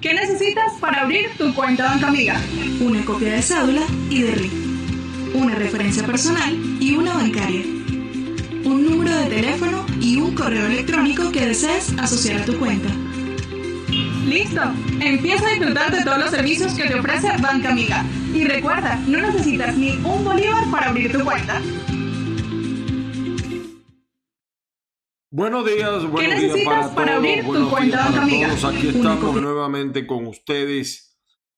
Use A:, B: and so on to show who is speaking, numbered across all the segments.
A: ¿Qué necesitas para abrir tu cuenta Banca Amiga?
B: Una copia de cédula y de RIF. Una referencia personal y una bancaria. Un número de teléfono y un correo electrónico que desees asociar a tu cuenta.
A: ¡Listo! Empieza a disfrutar de todos los servicios que te ofrece Banca Amiga. Y recuerda, no necesitas ni un bolívar para abrir tu cuenta.
C: Buenos días, buenos
A: ¿Qué
C: días para,
A: para
C: todos.
A: abrir tu
C: buenos
A: cuenta
C: días para
A: amiga?
C: todos. Aquí estamos nuevamente con ustedes.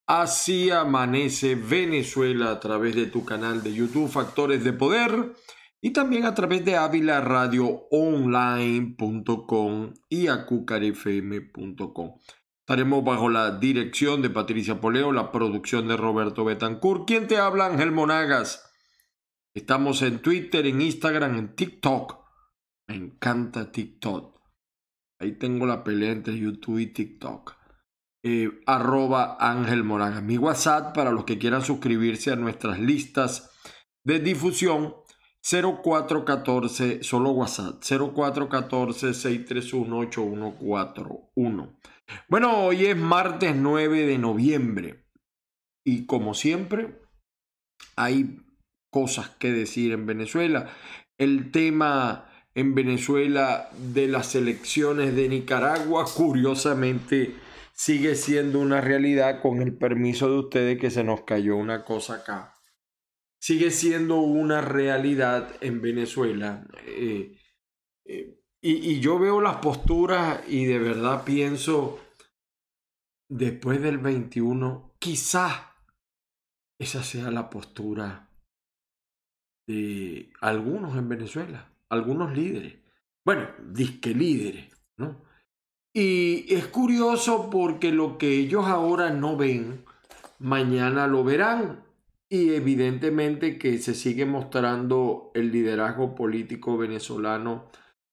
C: Así amanece Venezuela a través de tu canal de YouTube Factores de Poder y también a través de avilaradioonline.com y acucarfm.com. Estaremos bajo la dirección de Patricia Poleo, la producción de Roberto Betancourt. ¿Quién te habla? Ángel Monagas. Estamos en Twitter, en Instagram, en TikTok. Me encanta TikTok. Ahí tengo la pelea entre YouTube y TikTok. Eh, arroba Ángel Moraga. Mi WhatsApp para los que quieran suscribirse a nuestras listas de difusión 0414, solo WhatsApp, 0414-631-8141. Bueno, hoy es martes 9 de noviembre y como siempre hay cosas que decir en Venezuela. El tema en Venezuela de las elecciones de Nicaragua, curiosamente, sigue siendo una realidad con el permiso de ustedes que se nos cayó una cosa acá. Sigue siendo una realidad en Venezuela. eh, eh, y, y yo veo las posturas y de verdad pienso, después del 21, quizás esa sea la postura de algunos en Venezuela, algunos líderes. Bueno, disque líderes, ¿no? Y es curioso porque lo que ellos ahora no ven, mañana lo verán. Y evidentemente que se sigue mostrando el liderazgo político venezolano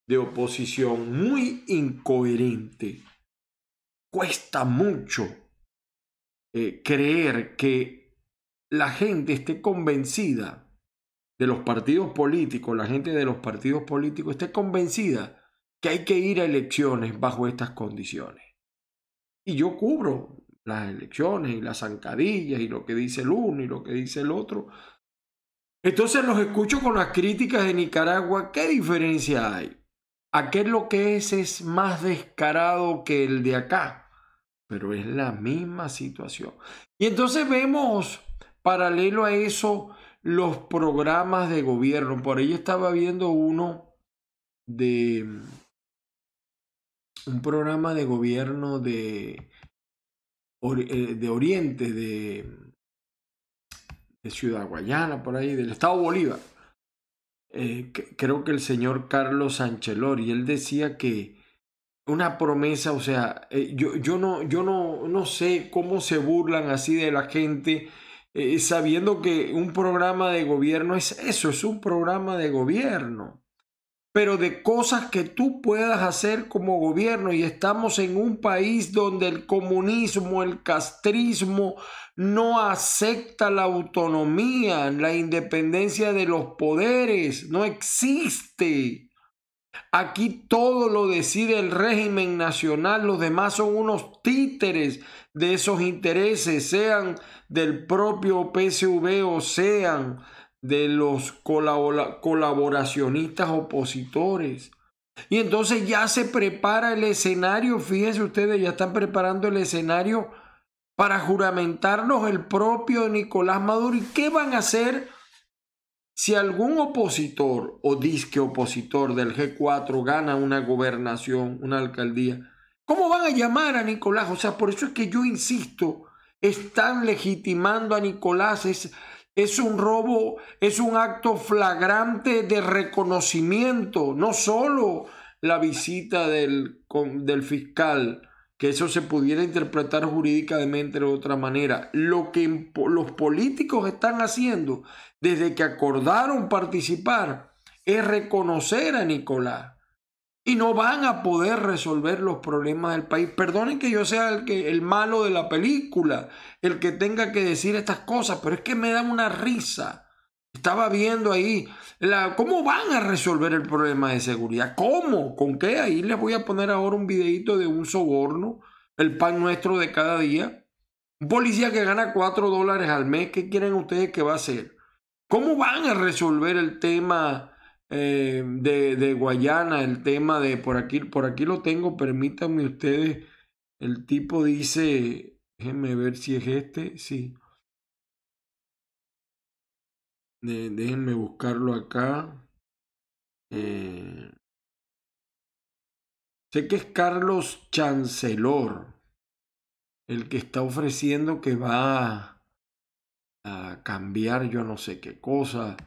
C: de oposición muy incoherente. Cuesta mucho eh, creer que la gente esté convencida de los partidos políticos, la gente de los partidos políticos esté convencida que hay que ir a elecciones bajo estas condiciones. Y yo cubro las elecciones y las zancadillas y lo que dice el uno y lo que dice el otro. Entonces los escucho con las críticas de Nicaragua. ¿Qué diferencia hay? Aquel lo que es es más descarado que el de acá, pero es la misma situación. Y entonces vemos paralelo a eso los programas de gobierno. Por ahí estaba viendo uno de un programa de gobierno de, eh, de Oriente, de, Ciudad Guayana, por ahí, del Estado Bolívar. Eh, creo que el señor Carlos Anchelori, él decía que una promesa, o sea, eh, yo, yo, no, yo no, no sé cómo se burlan así de la gente, eh, sabiendo que un programa de gobierno es eso, es un programa de gobierno pero de cosas que tú puedas hacer como gobierno y estamos en un país donde el comunismo, el castrismo no acepta la autonomía, la independencia de los poderes, no existe. Aquí todo lo decide el régimen nacional, los demás son unos títeres de esos intereses, sean del propio PSV o sean de los colabora- colaboracionistas opositores. Y entonces ya se prepara el escenario, fíjense ustedes, ya están preparando el escenario para juramentarnos el propio Nicolás Maduro. ¿Y qué van a hacer si algún opositor o disque opositor del G4 gana una gobernación, una alcaldía? ¿Cómo van a llamar a Nicolás? O sea, por eso es que yo insisto, están legitimando a Nicolás, es, es un robo, es un acto flagrante de reconocimiento, no solo la visita del, del fiscal, que eso se pudiera interpretar jurídicamente de otra manera. Lo que los políticos están haciendo desde que acordaron participar es reconocer a Nicolás y no van a poder resolver los problemas del país. Perdonen que yo sea el, que, el malo de la película, el que tenga que decir estas cosas, pero es que me dan una risa. Estaba viendo ahí la, cómo van a resolver el problema de seguridad. ¿Cómo? ¿Con qué? Ahí les voy a poner ahora un videito de un soborno el pan nuestro de cada día. Un policía que gana 4 dólares al mes, ¿qué quieren ustedes que va a hacer? ¿Cómo van a resolver el tema eh, de, de, Guayana, el tema de por aquí, por aquí lo tengo, permítanme ustedes, el tipo dice, déjenme ver si es este, sí. déjenme buscarlo acá. Eh, sé que es Carlos Chancelor el que está ofreciendo que va a cambiar yo no sé qué cosa.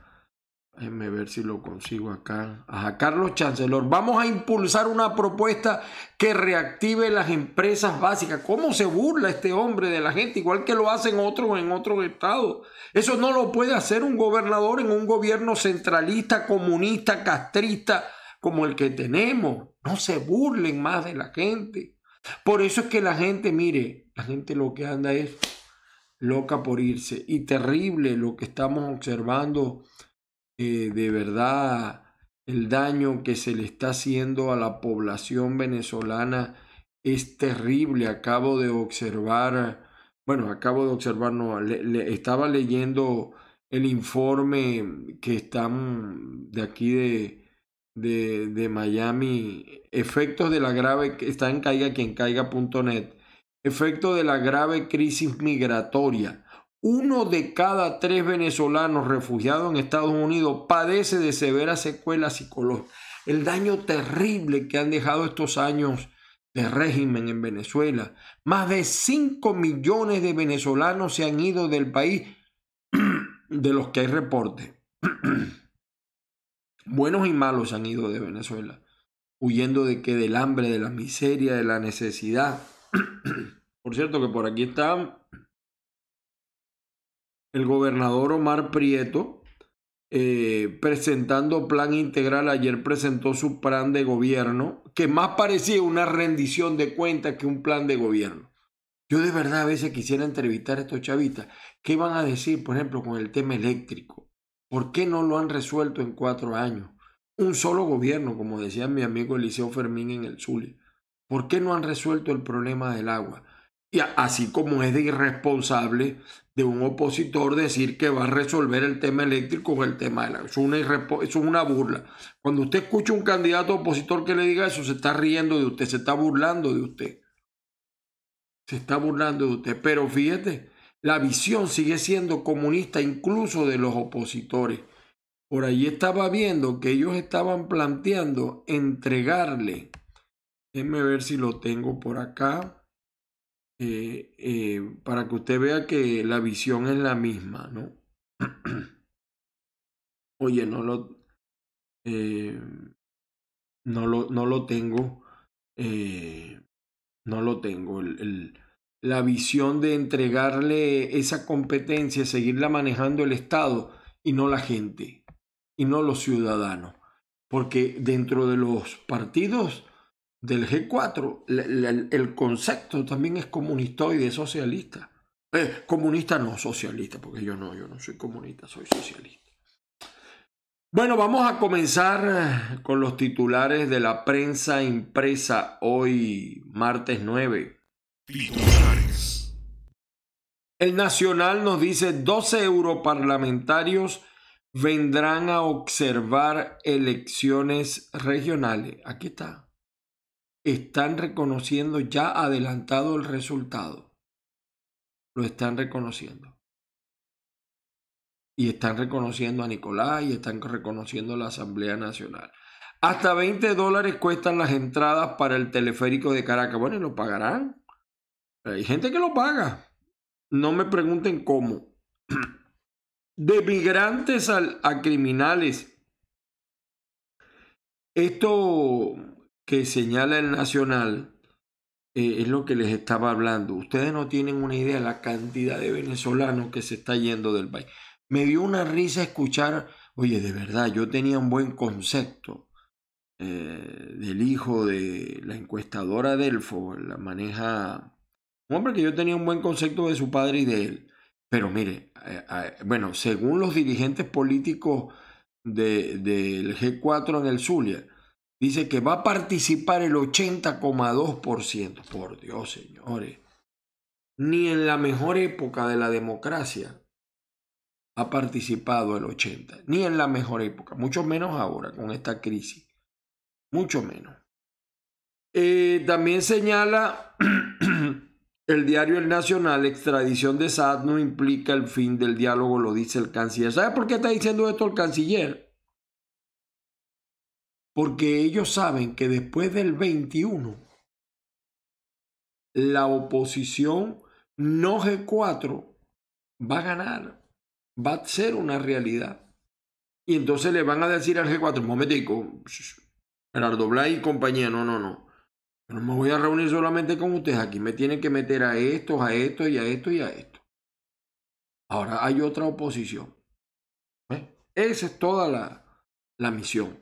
C: Déjenme ver si lo consigo acá. Ajá, Carlos Chancelor. Vamos a impulsar una propuesta que reactive las empresas básicas. ¿Cómo se burla este hombre de la gente? Igual que lo hacen otros en otros estados. Eso no lo puede hacer un gobernador en un gobierno centralista, comunista, castrista como el que tenemos. No se burlen más de la gente. Por eso es que la gente, mire, la gente lo que anda es loca por irse. Y terrible lo que estamos observando, eh, de verdad, el daño que se le está haciendo a la población venezolana es terrible. Acabo de observar, bueno, acabo de observar, no, le, estaba leyendo el informe que están de aquí de, de, de Miami, efectos de la grave, está en caiga quien caiga.net efecto de la grave crisis migratoria. Uno de cada tres venezolanos refugiados en Estados Unidos padece de severas secuelas psicológicas. El daño terrible que han dejado estos años de régimen en Venezuela. Más de 5 millones de venezolanos se han ido del país de los que hay reporte. Buenos y malos han ido de Venezuela, huyendo de que del hambre, de la miseria, de la necesidad. Por cierto que por aquí está el gobernador Omar Prieto eh, presentando plan integral. Ayer presentó su plan de gobierno, que más parecía una rendición de cuentas que un plan de gobierno. Yo de verdad a veces quisiera entrevistar a estos chavistas. ¿Qué van a decir, por ejemplo, con el tema eléctrico? ¿Por qué no lo han resuelto en cuatro años? Un solo gobierno, como decía mi amigo Eliseo Fermín en el Zulia. ¿Por qué no han resuelto el problema del agua? Y así como es de irresponsable de un opositor decir que va a resolver el tema eléctrico o el tema del agua. Es una, es una burla. Cuando usted escucha un candidato opositor que le diga eso, se está riendo de usted, se está burlando de usted. Se está burlando de usted. Pero fíjate, la visión sigue siendo comunista incluso de los opositores. Por ahí estaba viendo que ellos estaban planteando entregarle Déjenme ver si lo tengo por acá. Eh, eh, para que usted vea que la visión es la misma, ¿no? Oye, no lo, eh, no lo, no lo tengo, no lo tengo. La visión de entregarle esa competencia, seguirla manejando el Estado y no la gente, y no los ciudadanos. Porque dentro de los partidos del G4, el, concepto también es comunistoide, socialista. Eh, comunista no, socialista, porque yo no, yo no soy comunista, soy socialista. Bueno, vamos a comenzar eh, con los titulares de la prensa impresa hoy, martes 9. Titulares. El Nacional nos dice 12 europarlamentarios vendrán a observar elecciones regionales. Aquí está están reconociendo ya adelantado el resultado. Lo están reconociendo. Y están reconociendo a Nicolás y están reconociendo a la Asamblea Nacional. Hasta 20 dólares cuestan las entradas para el teleférico de Caracas. Bueno, y lo pagarán. Hay gente que lo paga. No me pregunten cómo. De migrantes a criminales. Esto que señala el Nacional eh, es lo que les estaba hablando. Ustedes no tienen una idea de la cantidad de venezolanos que se está yendo del país. Me dio una risa escuchar, oye, de verdad, yo tenía un buen concepto eh, del hijo de la encuestadora Delfo, la maneja, un hombre que yo tenía un buen concepto de su padre y de él. Pero mire, eh, bueno, según los dirigentes políticos del G4 en el Zulia, dice que va a participar el 80,2%. Por Dios, señores. Ni en la mejor época de la democracia ha participado el 80. Ni en la mejor época. Mucho menos ahora con esta crisis. Mucho menos. Eh, también señala el diario El Nacional, extradición de Saad no implica el fin del diálogo, lo dice el canciller. ¿Sabe por qué está diciendo esto el canciller? Porque ellos saben que después del 21, la oposición no G4 va a ganar, va a ser una realidad. Y entonces le van a decir al G4, un momentico, Gerardo Blay y compañía, no, no, no. No me voy a reunir solamente con ustedes. Aquí me tienen que meter a estos, a esto y a esto y a esto. Ahora hay otra oposición. Esa es toda la, la misión.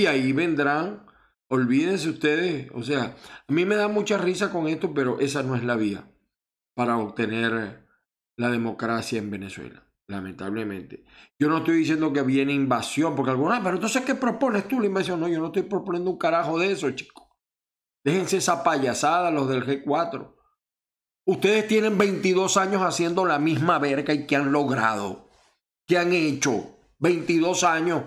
C: Y ahí vendrán, olvídense ustedes, o sea, a mí me da mucha risa con esto, pero esa no es la vía para obtener la democracia en Venezuela, lamentablemente. Yo no estoy diciendo que viene invasión, porque alguna, pero entonces, ¿qué propones tú la invasión? No, yo no estoy proponiendo un carajo de eso, chicos. Déjense esa payasada, los del G4. Ustedes tienen 22 años haciendo la misma verga y ¿qué han logrado? ¿Qué han hecho? 22 años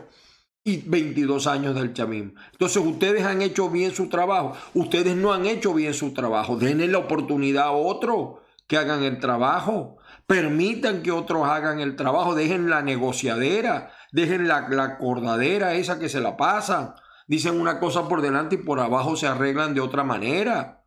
C: y 22 años del chavismo. Entonces ustedes han hecho bien su trabajo. Ustedes no han hecho bien su trabajo. Denle la oportunidad a otros que hagan el trabajo. Permitan que otros hagan el trabajo. Dejen la negociadera. Dejen la, la acordadera esa que se la pasan dicen una cosa por delante y por abajo se arreglan de otra manera.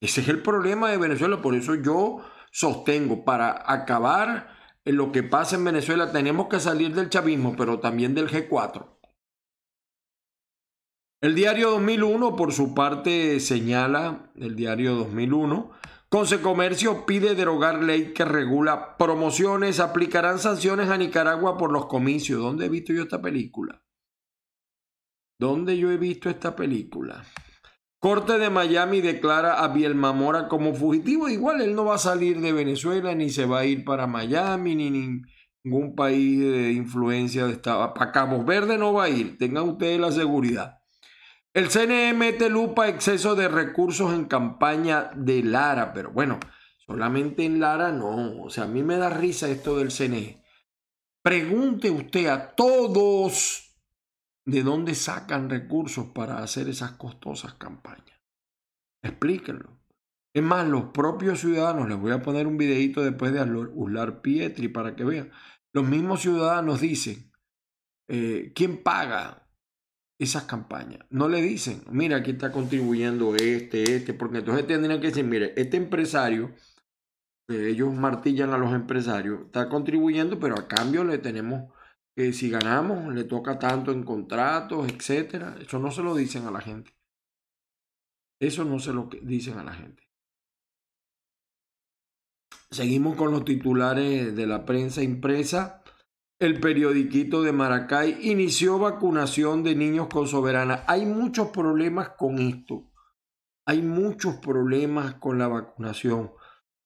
C: Ese es el problema de Venezuela, por eso yo sostengo, para acabar lo que pasa en Venezuela tenemos que salir del chavismo, pero también del G4. El diario 2001, por su parte, señala, el diario 2001, Consecomercio pide derogar ley que regula promociones, aplicarán sanciones a Nicaragua por los comicios. ¿Dónde he visto yo esta película? ¿Dónde yo he visto esta película? Corte de Miami declara a Biel Mamora como fugitivo. Igual él no va a salir de Venezuela, ni se va a ir para Miami, ni ningún país de influencia de Estado. Para Cabo Verde no va a ir. Tengan ustedes la seguridad. El CNE mete lupa exceso de recursos en campaña de Lara. Pero bueno, solamente en Lara no. O sea, a mí me da risa esto del CNE. Pregunte usted a todos de dónde sacan recursos para hacer esas costosas campañas. Explíquenlo. Es más, los propios ciudadanos, les voy a poner un videito después de Uslar Pietri para que vean, los mismos ciudadanos dicen, eh, ¿quién paga esas campañas? No le dicen, mira, aquí está contribuyendo este, este, porque entonces tendrían que decir, mire, este empresario, ellos martillan a los empresarios, está contribuyendo, pero a cambio le tenemos que si ganamos le toca tanto en contratos, etcétera. Eso no se lo dicen a la gente. Eso no se lo dicen a la gente. Seguimos con los titulares de la prensa impresa. El periodiquito de Maracay inició vacunación de niños con soberana. Hay muchos problemas con esto. Hay muchos problemas con la vacunación.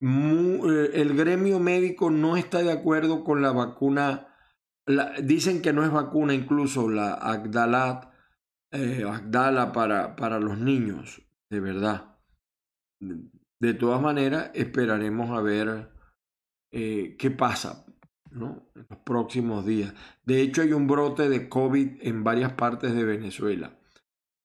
C: Eh, el gremio médico no está de acuerdo con la vacuna dicen que no es vacuna incluso la Agdalat, eh, Agdala para, para los niños, de verdad. De todas maneras, esperaremos a ver eh, qué pasa ¿no? en los próximos días. De hecho, hay un brote de COVID en varias partes de Venezuela.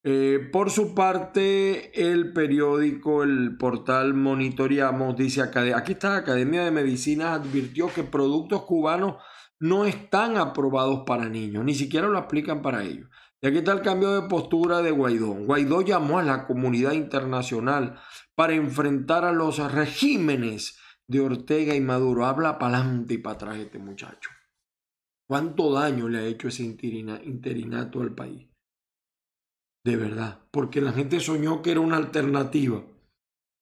C: Eh, por su parte, el periódico, el portal Monitoreamos, dice, aquí está, Academia de Medicina advirtió que productos cubanos no están aprobados para niños, ni siquiera lo aplican para ellos. Y aquí está el cambio de postura de Guaidó. Guaidó llamó a la comunidad internacional para enfrentar a los regímenes de Ortega y Maduro. Habla para adelante y para atrás este muchacho. ¿Cuánto daño le ha hecho ese interinato al país? De verdad, porque la gente soñó que era una alternativa,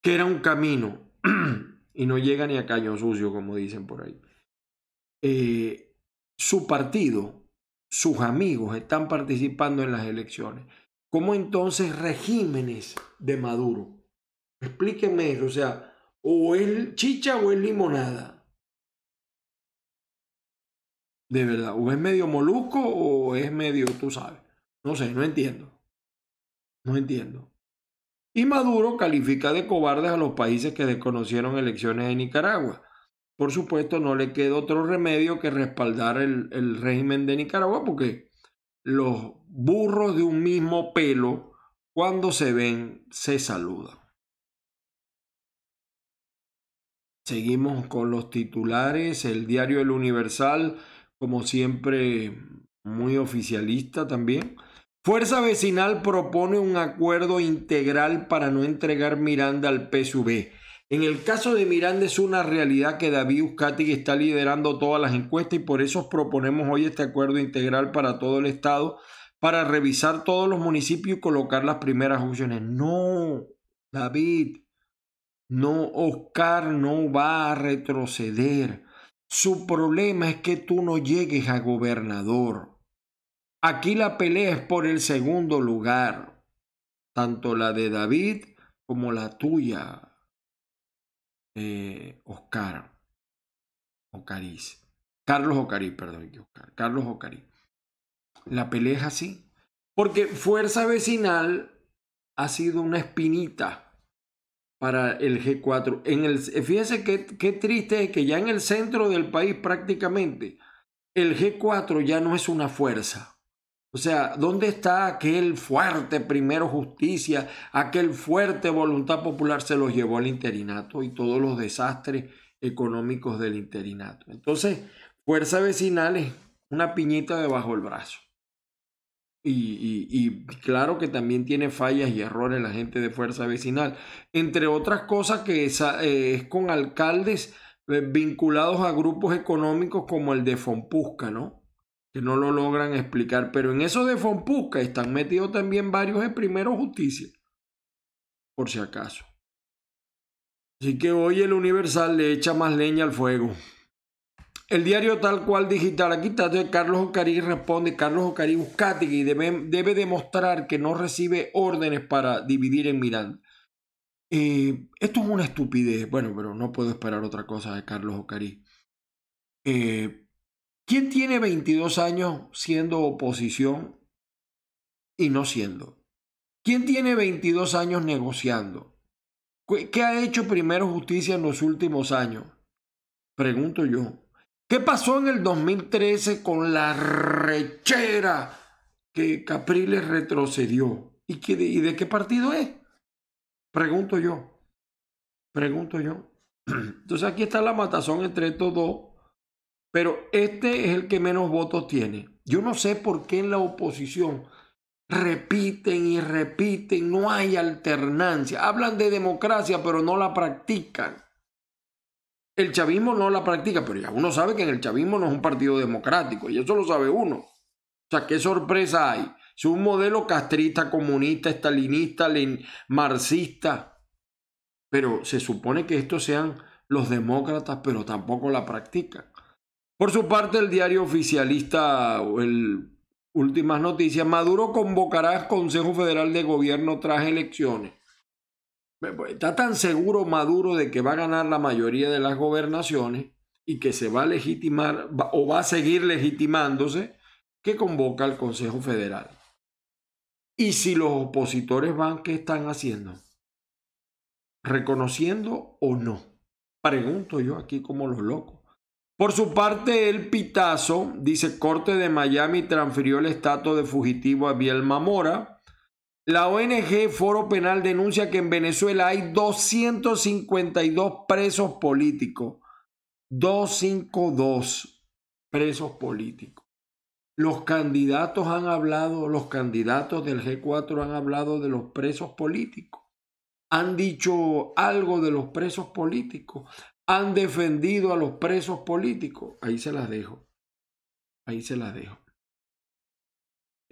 C: que era un camino, y no llega ni a caño sucio, como dicen por ahí. Eh, su partido, sus amigos están participando en las elecciones. ¿Cómo entonces regímenes de Maduro? Explíquenme eso, o sea, o es chicha o es limonada. De verdad, o es medio molusco o es medio, tú sabes. No sé, no entiendo. No entiendo. Y Maduro califica de cobardes a los países que desconocieron elecciones en Nicaragua. Por supuesto, no le queda otro remedio que respaldar el, el régimen de Nicaragua porque los burros de un mismo pelo, cuando se ven, se saludan. Seguimos con los titulares. El diario El Universal, como siempre, muy oficialista también. Fuerza Vecinal propone un acuerdo integral para no entregar Miranda al PSV. En el caso de Miranda es una realidad que David Uzcategui está liderando todas las encuestas y por eso proponemos hoy este acuerdo integral para todo el estado para revisar todos los municipios y colocar las primeras opciones. No, David, no, Oscar no va a retroceder. Su problema es que tú no llegues a gobernador. Aquí la pelea es por el segundo lugar, tanto la de David como la tuya, eh, Oscar. Ocariz. Carlos Ocariz, perdón, Oscar. Carlos Ocariz. La pelea es así. Porque Fuerza Vecinal ha sido una espinita para el G4. En el, fíjense qué, qué triste es que ya en el centro del país prácticamente el G4 ya no es una fuerza. O sea, ¿dónde está aquel fuerte primero justicia, aquel fuerte voluntad popular se los llevó al interinato y todos los desastres económicos del interinato? Entonces, fuerza vecinal es una piñita debajo del brazo. Y, claro que también tiene fallas y errores la gente de fuerza vecinal. Entre otras cosas que eh, es, con alcaldes eh, vinculados a grupos económicos como el de Fompusca, ¿no? Que no lo logran explicar. Pero en eso de Fompusca están metidos también varios de Primero Justicia. Por si acaso. Así que hoy el Universal le echa más leña al fuego. El diario tal cual digital, aquí está Carlos Ocarí responde, Carlos Ocarí y debe, debe demostrar que no recibe órdenes para dividir en Miranda. Eh, esto es una estupidez, bueno, pero no puedo esperar otra cosa de Carlos Ocarí. Eh, ¿Quién tiene 22 años siendo oposición y no siendo? ¿Quién tiene 22 años negociando? ¿Qué ha hecho primero justicia en los últimos años? Pregunto yo. ¿Qué pasó en el 2013 con la rechera que Capriles retrocedió? ¿Y, ¿Y de qué partido es? Pregunto yo. Pregunto yo. Entonces aquí está la matazón entre estos dos. Pero este es el que menos votos tiene. Yo no sé por qué en la oposición repiten y repiten, no hay alternancia. Hablan de democracia, pero no la practican. El chavismo no la practica, pero ya uno sabe que en el chavismo no es un partido democrático, y eso lo sabe uno. O sea, ¿qué sorpresa hay? Es un modelo castrista, comunista, estalinista, marxista. Pero se supone que estos sean los demócratas, pero tampoco la practican. Por su parte, el diario oficialista, el Últimas Noticias, Maduro convocará al Consejo Federal de Gobierno tras elecciones. Pues, está tan seguro Maduro de que va a ganar la mayoría de las gobernaciones y que se va a legitimar o va a seguir legitimándose que convoca al Consejo Federal. Y si los opositores van, ¿qué están haciendo? ¿Reconociendo o no? Pregunto yo aquí como los locos. Por su parte, el Pitazo dice Corte de Miami transfirió el estatus de fugitivo a Bielma Mora la ONG Foro Penal denuncia que en Venezuela hay 252 presos políticos. 252 presos políticos. Los candidatos han hablado, los candidatos del G4 han hablado de los presos políticos. Han dicho algo de los presos políticos. Han defendido a los presos políticos. Ahí se las dejo. Ahí se las dejo.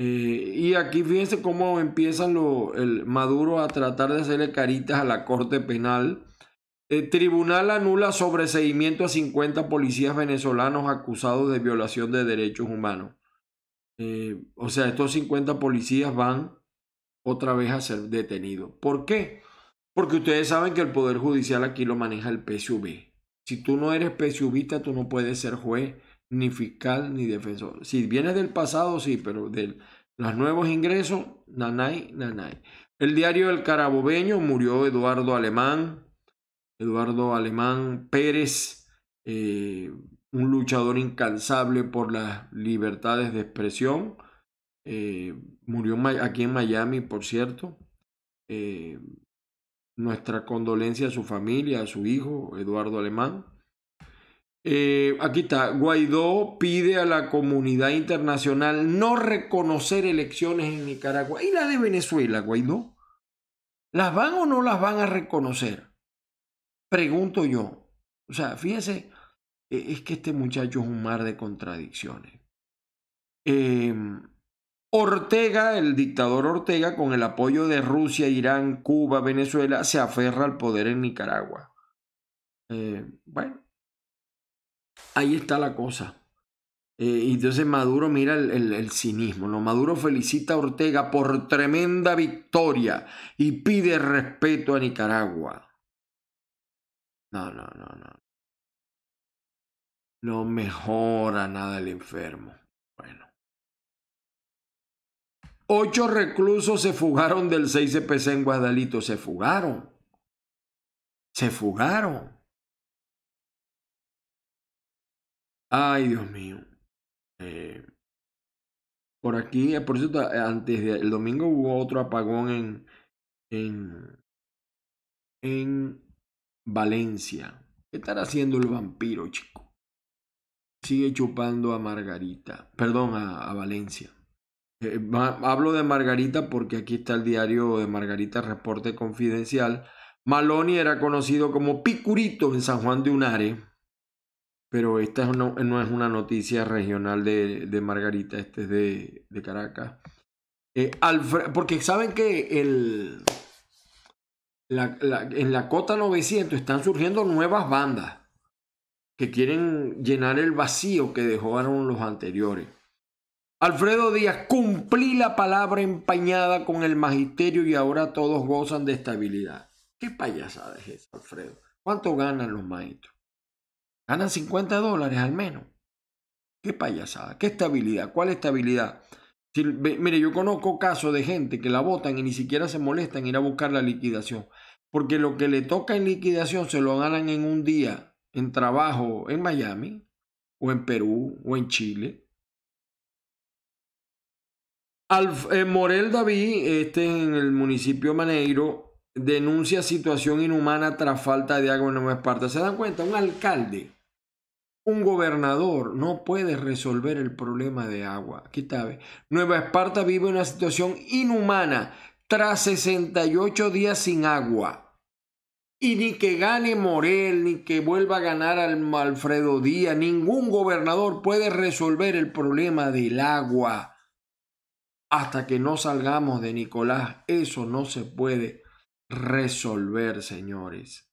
C: Eh, y aquí fíjense cómo empiezan el Maduro a tratar de hacerle caritas a la Corte Penal. El tribunal anula sobreseimiento a 50 policías venezolanos acusados de violación de derechos humanos. Eh, o sea, estos 50 policías van otra vez a ser detenidos. ¿Por qué? Porque ustedes saben que el Poder Judicial aquí lo maneja el PSUV. Si tú no eres PSUVista, tú no puedes ser juez ni fiscal ni defensor. Si vienes del pasado, sí, pero del, Los nuevos ingresos, nanay, nanay. El diario del Carabobeño murió Eduardo Alemán, Eduardo Alemán Pérez, eh, un luchador incansable por las libertades de expresión. Eh, murió aquí en Miami, por cierto. Eh, nuestra condolencia a su familia, a su hijo, Eduardo Alemán. Eh, aquí está, Guaidó pide a la comunidad internacional no reconocer elecciones en Nicaragua. ¿Y la de Venezuela, Guaidó? ¿Las van o no las van a reconocer? Pregunto yo. O sea, fíjense, e, es que este muchacho es un mar de contradicciones. Em, Ortega, el dictador Ortega, con el apoyo de Rusia, Irán, Cuba, Venezuela, se aferra al poder en Nicaragua. Eh, bueno, ahí está la cosa. Eh, entonces Maduro mira el, cinismo. ¿no? Maduro felicita a Ortega por tremenda victoria y pide respeto a Nicaragua. No, no, no, no. No mejora nada el enfermo. Bueno. Ocho reclusos se fugaron del 6CPC en Guadalito. Se fugaron. Se fugaron. Ay, Dios mío. Eh, por aquí, eh, por cierto, antes del domingo hubo otro apagón en, en, en Valencia. ¿Qué estará haciendo el vampiro, chico? Sigue chupando a Margarita, perdón, a Valencia. Eh, hablo de Margarita porque aquí está el diario de Margarita, reporte confidencial. Maloni era conocido como Picurito en San Juan de Unare, pero esta no, es una noticia regional de, Margarita, este es de, Caracas. Eh, porque saben que el, en la cota 900 están surgiendo nuevas bandas que quieren llenar el vacío que dejaron los anteriores. Alfredo Díaz, cumplí la palabra empañada con el magisterio y ahora todos gozan de estabilidad. ¿Qué payasada es eso, Alfredo? ¿Cuánto ganan los maestros? Ganan 50 dólares al menos. ¿Qué payasada? ¿Qué estabilidad? ¿Cuál estabilidad? mire, yo conozco casos de gente que la votan y ni siquiera se molestan en ir a buscar la liquidación. Porque lo que le toca en liquidación se lo ganan en un día en trabajo en Miami, o en Perú, o en Chile, eh, Morel David, este en el municipio Maneiro, denuncia situación inhumana tras falta de agua en Nueva Esparta. ¿Se dan cuenta? Un alcalde, un gobernador no puede resolver el problema de agua. Nueva Esparta vive una situación inhumana tras 68 días sin agua. Y ni que gane Morel, ni que vuelva a ganar al Alfredo Díaz, ningún gobernador puede resolver el problema del agua hasta que no salgamos de Nicolás, eso no se puede resolver, señores.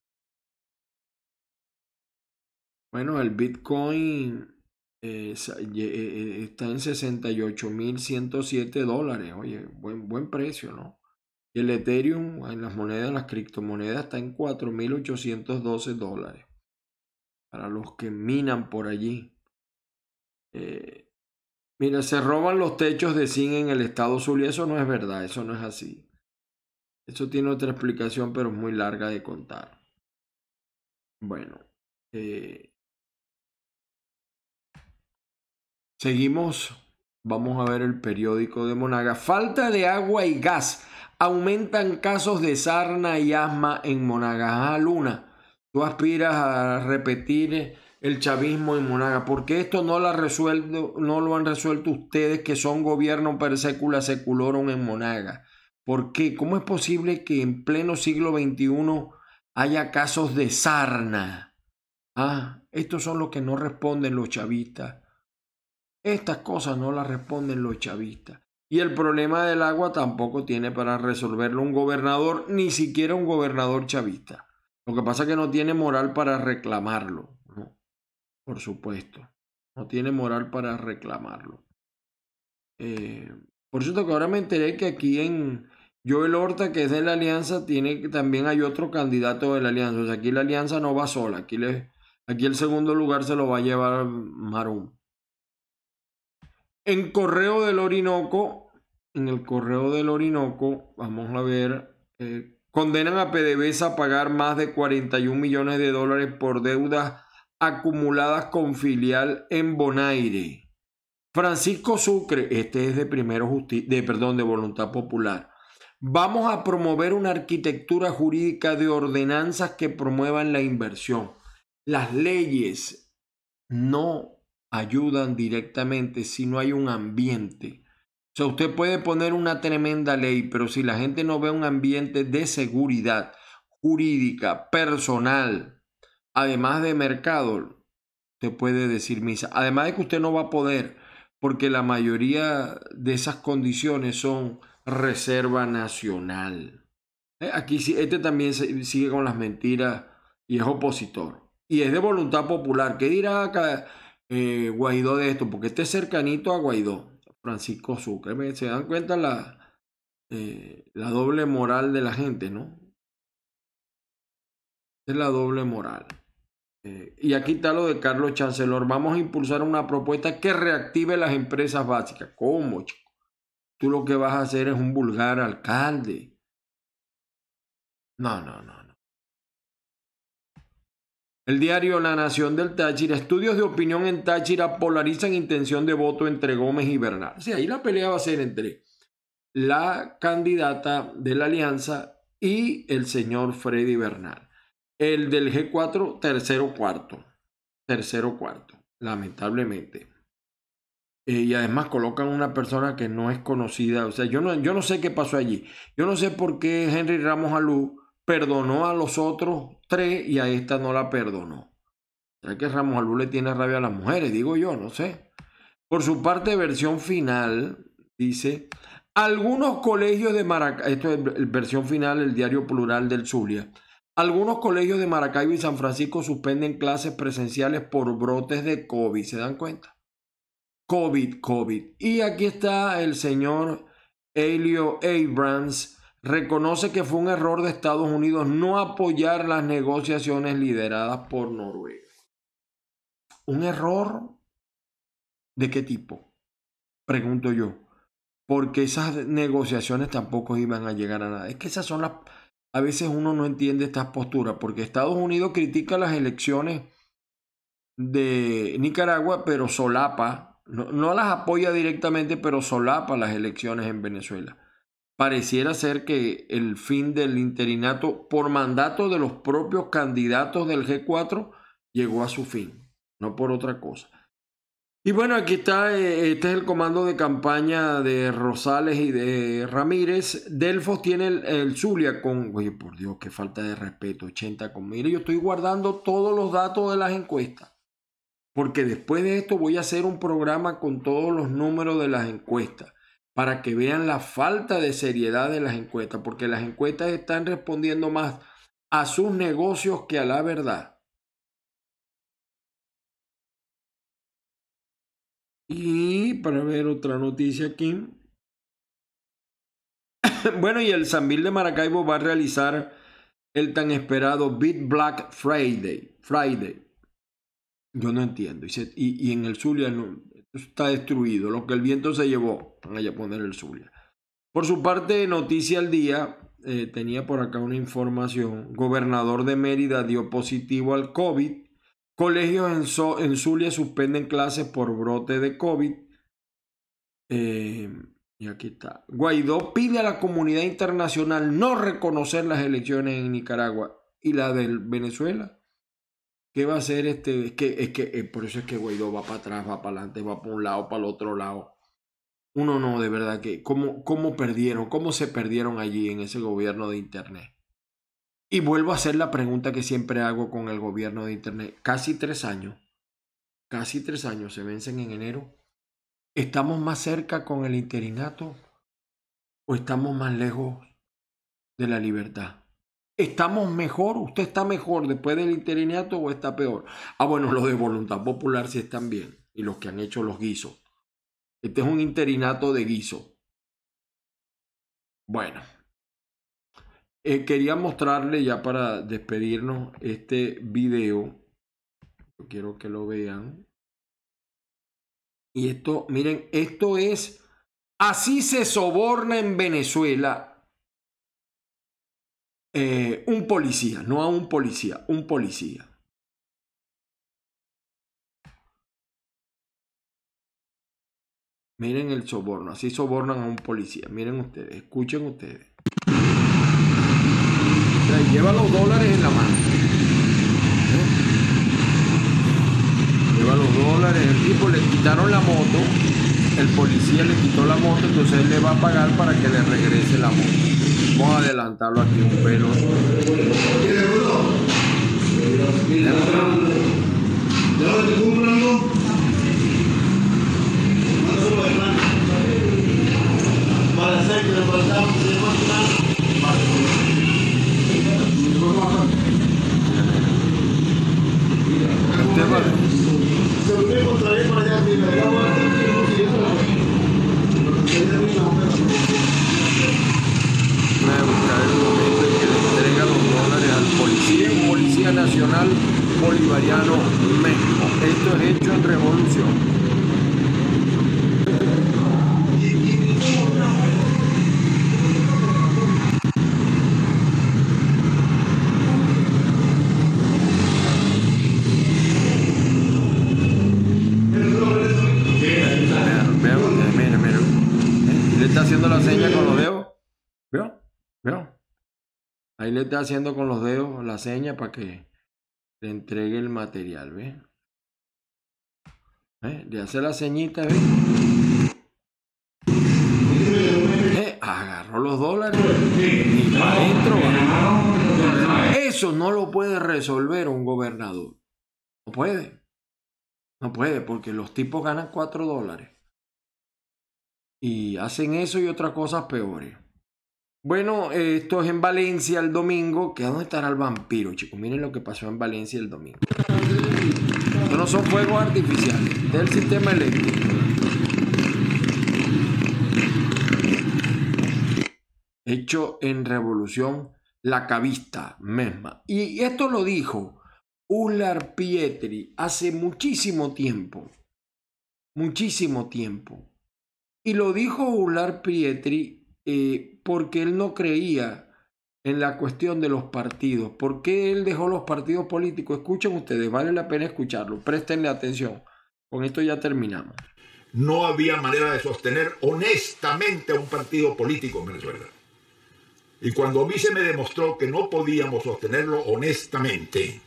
C: Bueno, el Bitcoin eh, eh, eh, está en 68.107 dólares. Oye, buen, buen precio, ¿no? Y el Ethereum en las monedas, las criptomonedas, está en 4.812 dólares. Para los que minan por allí. Mira, se roban los techos de zinc en el estado Zulia. Eso no es verdad, eso no es así. Eso tiene otra explicación, pero muy larga de contar. Bueno, eh, seguimos. Vamos a ver el periódico de Monaga. Falta de agua y gas. Aumentan casos de sarna y asma en Monaga. Ah, Luna, tú aspiras a repetir el chavismo en Monaga. porque esto no lo, han resuelto ustedes que son gobierno per secula seculorum en Monaga? ¿Por qué? ¿Cómo es posible que en pleno siglo XXI haya casos de sarna? Ah, estos son los que no responden los chavistas. Estas cosas no las responden los chavistas. Y el problema del agua tampoco tiene para resolverlo un gobernador, ni siquiera un gobernador chavista. Lo que pasa es que no tiene moral para reclamarlo. Por supuesto. No tiene moral para reclamarlo. Eh, por cierto, que ahora me enteré que aquí en Joel Horta, que es de la Alianza, tiene también hay otro candidato de la Alianza. O sea, aquí la Alianza no va sola. Aquí, le, aquí el segundo lugar se lo va a llevar Marum. En Correo del Orinoco, en el correo del Orinoco, vamos a ver, eh, condenan a PDVSA a pagar más de 41 millones de dólares por deudas acumuladas con filial en Bonaire. Francisco Sucre, este es de primero de perdón, de voluntad popular. Vamos a promover una arquitectura jurídica de ordenanzas que promuevan la inversión. Las leyes no ayudan directamente si no hay un ambiente. O sea, usted puede poner una tremenda ley, pero si la gente no ve un ambiente de seguridad jurídica, personal, además de mercado, usted puede decir misa. Además de que usted no va a poder, porque la mayoría de esas condiciones son reserva nacional. Eh, aquí este también sigue con las mentiras y es opositor. Y es de voluntad popular. ¿Qué dirá acá eh, Guaidó de esto? Porque este es cercanito a Guaidó, Francisco Sucre. Se dan cuenta la, eh, la doble moral de la gente, ¿no? Es la doble moral. Eh, y aquí está lo de Carlos Chancellor. Vamos a impulsar una propuesta que reactive las empresas básicas. ¿Cómo, chico? Tú lo que vas a hacer es un vulgar alcalde. No, no, no. El diario La Nación del Táchira. Estudios de opinión en Táchira polarizan intención de voto entre Gómez y Bernal. Sí, ahí la pelea va a ser entre la candidata de la alianza y el señor Freddy Bernal. El del G4, tercero cuarto. Tercero cuarto, lamentablemente. Eh, y además colocan una persona que no es conocida. O sea, yo no, yo no sé qué pasó allí. Yo no sé por qué Henry Ramos Alú perdonó a los otros tres y a esta no la perdonó. ¿Será que Ramos Alú le tiene rabia a las mujeres? Digo yo, no sé. Por su parte, versión final, dice, algunos colegios de Maracay, esto es versión final, el diario plural del Zulia, algunos colegios de Maracaibo y San Francisco suspenden clases presenciales por brotes de COVID. ¿Se dan cuenta? COVID, COVID. Y aquí está el señor Elio Abrams. Reconoce que fue un error de Estados Unidos no apoyar las negociaciones lideradas por Noruega. ¿Un error? ¿De qué tipo? Pregunto yo. Porque esas negociaciones tampoco iban a llegar a nada. Es que esas son las a veces uno no entiende estas posturas, porque Estados Unidos critica las elecciones de Nicaragua, pero solapa, no, las apoya directamente, pero solapa las elecciones en Venezuela. Pareciera ser que el fin del interinato por mandato de los propios candidatos del G4 llegó a su fin, no por otra cosa. Y bueno, aquí está, eh, este es el comando de campaña de Rosales y de Ramírez. Delfos tiene el, Zulia con, oye, por Dios, qué falta de respeto, 80 con, mire, yo estoy guardando todos los datos de las encuestas, porque después de esto voy a hacer un programa con todos los números de las encuestas, para que vean la falta de seriedad de las encuestas, porque las encuestas están respondiendo más a sus negocios que a la verdad. Y para ver otra noticia aquí. bueno, y el Sambil de Maracaibo va a realizar el tan esperado Beat Black Friday. Friday. Yo no entiendo. Y, en el Zulia está destruido. Lo que el viento se llevó. Van a poner el Zulia. Por su parte, Noticia al Día eh, tenía por acá una información. Gobernador de Mérida dio positivo al COVID Colegios en, Zulia suspenden clases por brote de COVID. Eh, y aquí está. Guaidó pide a la comunidad internacional no reconocer las elecciones en Nicaragua y la de Venezuela. ¿Qué va a hacer este? Es que, es que eh, por eso es que Guaidó va para atrás, va para adelante, va para un lado, para el otro lado. Uno no, de verdad que, ¿cómo, cómo perdieron? ¿Cómo se perdieron allí en ese gobierno de Internet? Y vuelvo a hacer la pregunta que siempre hago con el gobierno de Internet. Casi tres años, casi tres años se vencen en enero. ¿Estamos más cerca con el interinato o estamos más lejos de la libertad? ¿Estamos mejor? ¿Usted está mejor después del interinato o está peor? Ah, bueno, los de voluntad popular sí están bien. Y los que han hecho los guisos. Este es un interinato de guiso. Bueno, eh, quería mostrarle ya para despedirnos este video. quiero que lo vean. Y esto, miren, esto es Así se soborna en Venezuela eh, un policía, no a un policía, un policía. Miren el soborno, así sobornan a un policía. Miren ustedes, escuchen ustedes. lleva los dólares en la mano. ¿Eh? Lleva los dólares, el tipo le quitaron la moto, el policía le quitó la moto, entonces él le va a pagar para que le regrese la moto. Vamos a adelantarlo aquí un pelo. México. Esto es hecho en revolución. Mira, mira, Le está haciendo la seña con los dedos. ¿Veo? ¿Veo? Ahí le está haciendo con los dedos la seña para que le entregue el material, ¿ves? ¿Eh? Le hace la ceñita, ¿ves? ¿Eh? Agarró los dólares adentro. Eso no lo puede resolver un gobernador. No puede. No puede, porque los tipos ganan cuatro dólares. Y hacen eso y otras cosas peores. Bueno, esto es en Valencia el domingo. ¿Que dónde estará el vampiro, chicos? Miren lo que pasó en Valencia el domingo. Estos no son fuegos artificiales, del sistema eléctrico. Hecho en revolución la cavista misma. Y esto lo dijo Ular Pietri hace muchísimo tiempo. Muchísimo tiempo. Y lo dijo Ular Pietri eh, porque él no creía en la cuestión de los partidos. ¿Por qué él dejó los partidos políticos? Escuchen ustedes, vale la pena escucharlo, préstenle atención. Con esto ya terminamos.
D: No había manera de sostener honestamente a un partido político en Venezuela. Y cuando a mí se me demostró que no podíamos sostenerlo honestamente,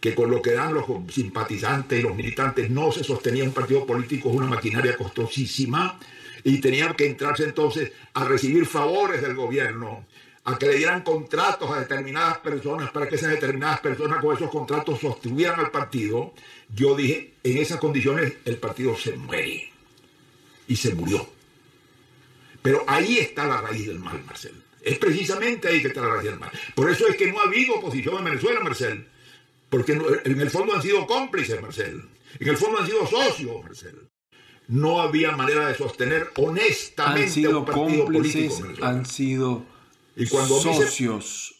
D: que con lo que dan los simpatizantes y los militantes no se sostenía un partido político, es una maquinaria costosísima, y tenían que entrarse entonces a recibir favores del gobierno, a que le dieran contratos a determinadas personas para que esas determinadas personas con esos contratos sostuvieran al partido, yo dije, en esas condiciones el partido se muere. Y se murió. Pero ahí está la raíz del mal, Marcel. Es precisamente ahí que está la raíz del mal. Por eso es que no ha habido oposición en Venezuela, Marcel. Porque en el fondo han sido cómplices, Marcel. En el fondo han sido socios, Marcel no había manera de sostener honestamente
C: han sido un partido cómplices, Han sido y cuando socios.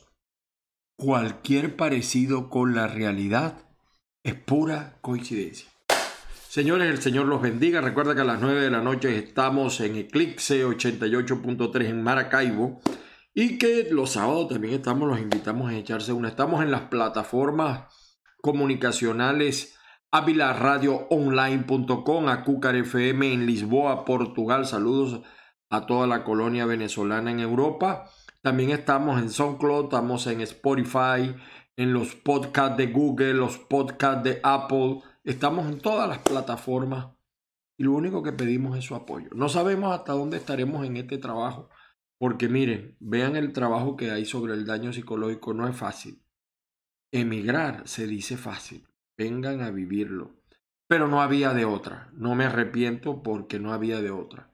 C: Cualquier parecido con la realidad es pura coincidencia. Señores, el Señor los bendiga. Recuerda que a las 9 de la noche estamos en Eclipse 88.3 en Maracaibo. Y que los sábados también estamos, los invitamos a echarse una. Estamos en las plataformas comunicacionales avilaradioonline.com, a Cúcar FM en Lisboa, Portugal. Saludos a toda la colonia venezolana en Europa. También estamos en SoundCloud, estamos en Spotify, en los podcasts de Google, los podcasts de Apple. Estamos en todas las plataformas y lo único que pedimos es su apoyo. No sabemos hasta dónde estaremos en este trabajo, porque miren, vean el trabajo que hay sobre el daño psicológico, no es fácil. Emigrar se dice fácil vengan a vivirlo. Pero no había de otra. No me arrepiento porque no había de otra.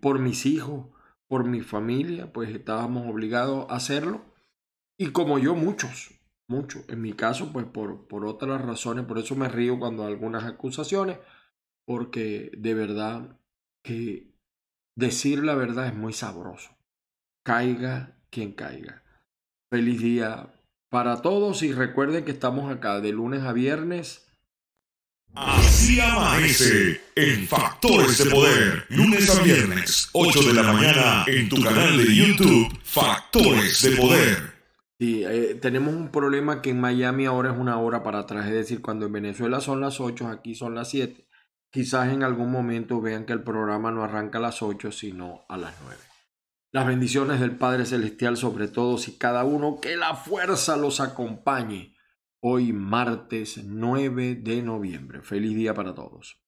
C: Por mis hijos, por mi familia, pues estábamos obligados a hacerlo. Y como yo, muchos, muchos. En mi caso, pues por, por otras razones, por eso me río cuando algunas acusaciones, porque de verdad que decir la verdad es muy sabroso. Caiga quien caiga. Feliz día para todos y recuerden que estamos acá de lunes a viernes
E: Así amanece en Factores de Poder, lunes a viernes, 8 de la mañana, en tu canal de YouTube, Factores de Poder.
C: Sí, eh, tenemos un problema que en Miami ahora es una hora para atrás, es decir, cuando en Venezuela son las 8, aquí son las 7. Quizás en algún momento vean que el programa no arranca a las 8, sino a las 9. Las bendiciones del Padre Celestial sobre todos y cada uno, que la fuerza los acompañe hoy martes 9 de noviembre. Feliz día para todos.